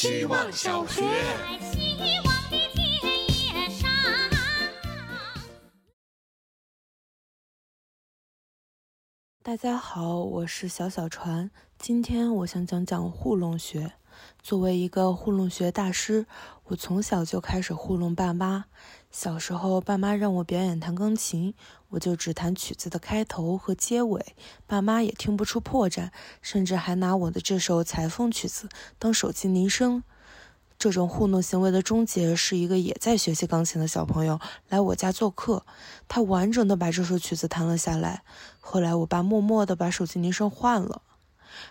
希望小学。大家好，我是小小船。今天我想讲讲糊弄学。作为一个糊弄学大师，我从小就开始糊弄爸妈。小时候，爸妈让我表演弹钢琴，我就只弹曲子的开头和结尾，爸妈也听不出破绽，甚至还拿我的这首裁缝曲子当手机铃声。这种糊弄行为的终结是一个也在学习钢琴的小朋友来我家做客，他完整的把这首曲子弹了下来。后来我爸默默的把手机铃声换了。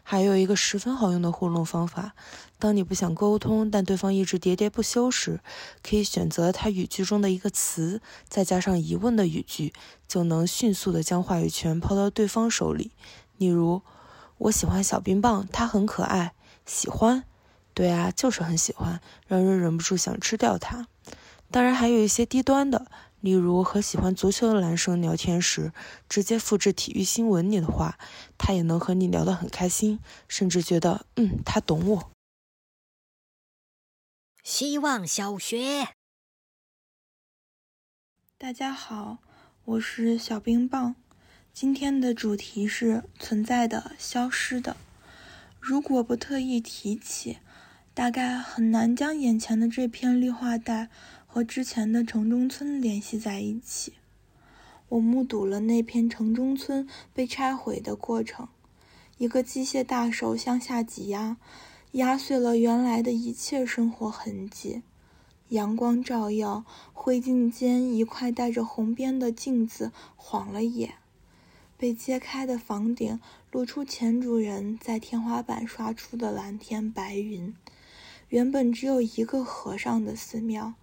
还有一个十分好用的糊弄方法，当你不想沟通，但对方一直喋喋不休时，可以选择他语句中的一个词，再加上疑问的语句，就能迅速的将话语权抛到对方手里。例如，我喜欢小冰棒，它很可爱。喜欢。对啊，就是很喜欢，让人忍不住想吃掉它。当然，还有一些低端的，例如和喜欢足球的男生聊天时，直接复制体育新闻里的话，他也能和你聊得很开心，甚至觉得嗯，他懂我。希望小学，大家好，我是小冰棒，今天的主题是存在的、消失的。如果不特意提起。大概很难将眼前的这片绿化带和之前的城中村联系在一起。我目睹了那片城中村被拆毁的过程，一个机械大手向下挤压，压碎了原来的一切生活痕迹。阳光照耀，灰烬间一块带着红边的镜子晃了眼，被揭开的房顶露出前主人在天花板刷出的蓝天白云。原本只有一个和尚的寺庙，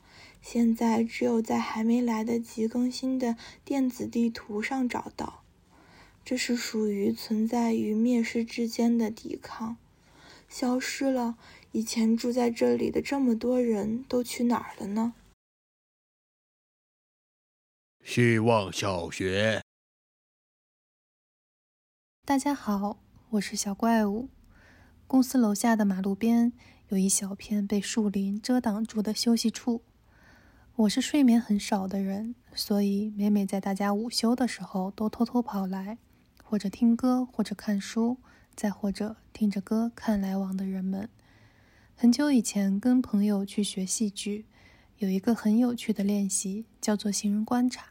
现在只有在还没来得及更新的电子地图上找到。这是属于存在于灭世之间的抵抗，消失了。以前住在这里的这么多人都去哪儿了呢？希望小学。大家好，我是小怪物。公司楼下的马路边。有一小片被树林遮挡住的休息处。我是睡眠很少的人，所以每每在大家午休的时候，都偷偷跑来，或者听歌，或者看书，再或者听着歌看来往的人们。很久以前，跟朋友去学戏剧，有一个很有趣的练习，叫做行人观察。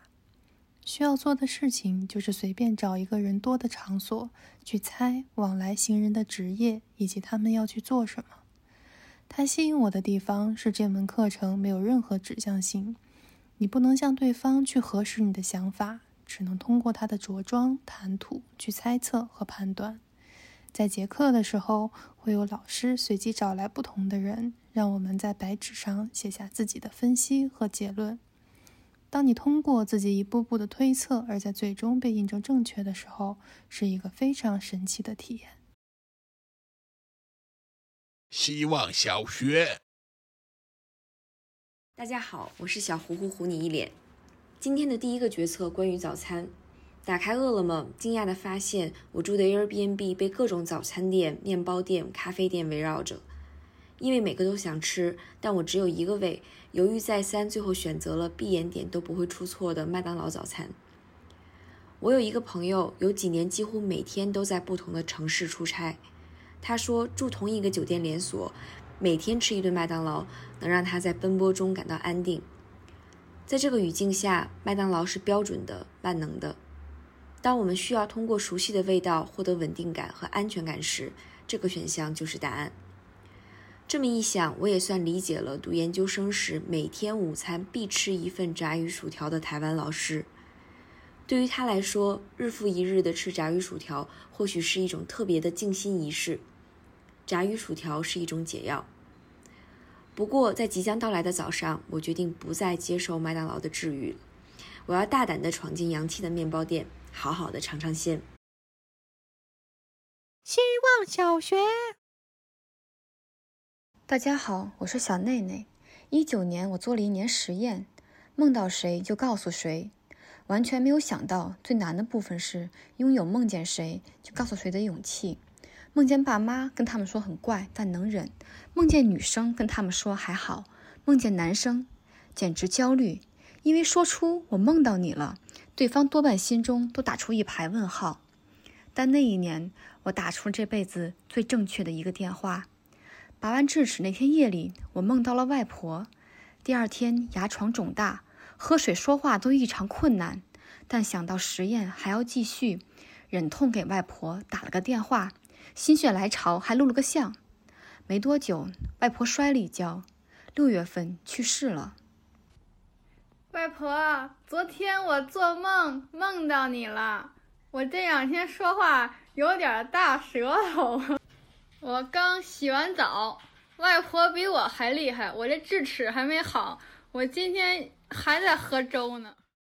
需要做的事情就是随便找一个人多的场所，去猜往来行人的职业以及他们要去做什么。它吸引我的地方是这门课程没有任何指向性，你不能向对方去核实你的想法，只能通过他的着装、谈吐去猜测和判断。在结课的时候，会有老师随机找来不同的人，让我们在白纸上写下自己的分析和结论。当你通过自己一步步的推测，而在最终被印证正确的时候，是一个非常神奇的体验。希望小学，大家好，我是小糊糊糊你一脸。今天的第一个决策关于早餐。打开饿了么，惊讶地发现我住的 Airbnb 被各种早餐店、面包店、咖啡店围绕着。因为每个都想吃，但我只有一个胃，犹豫再三，最后选择了闭眼点都不会出错的麦当劳早餐。我有一个朋友，有几年几乎每天都在不同的城市出差。他说，住同一个酒店连锁，每天吃一顿麦当劳，能让他在奔波中感到安定。在这个语境下，麦当劳是标准的、万能的。当我们需要通过熟悉的味道获得稳定感和安全感时，这个选项就是答案。这么一想，我也算理解了读研究生时每天午餐必吃一份炸鱼薯条的台湾老师。对于他来说，日复一日的吃炸鱼薯条，或许是一种特别的静心仪式。炸鱼薯条是一种解药。不过，在即将到来的早上，我决定不再接受麦当劳的治愈，我要大胆地闯进洋气的面包店，好好的尝尝鲜。希望小学，大家好，我是小内内。一九年，我做了一年实验，梦到谁就告诉谁，完全没有想到最难的部分是拥有梦见谁就告诉谁的勇气。梦见爸妈跟他们说很怪，但能忍；梦见女生跟他们说还好；梦见男生，简直焦虑，因为说出我梦到你了，对方多半心中都打出一排问号。但那一年，我打出这辈子最正确的一个电话。拔完智齿那天夜里，我梦到了外婆。第二天牙床肿大，喝水说话都异常困难，但想到实验还要继续，忍痛给外婆打了个电话。心血来潮，还录了个像。没多久，外婆摔了一跤，六月份去世了。外婆，昨天我做梦梦到你了。我这两天说话有点大舌头。我刚洗完澡，外婆比我还厉害。我这智齿还没好，我今天还在喝粥呢。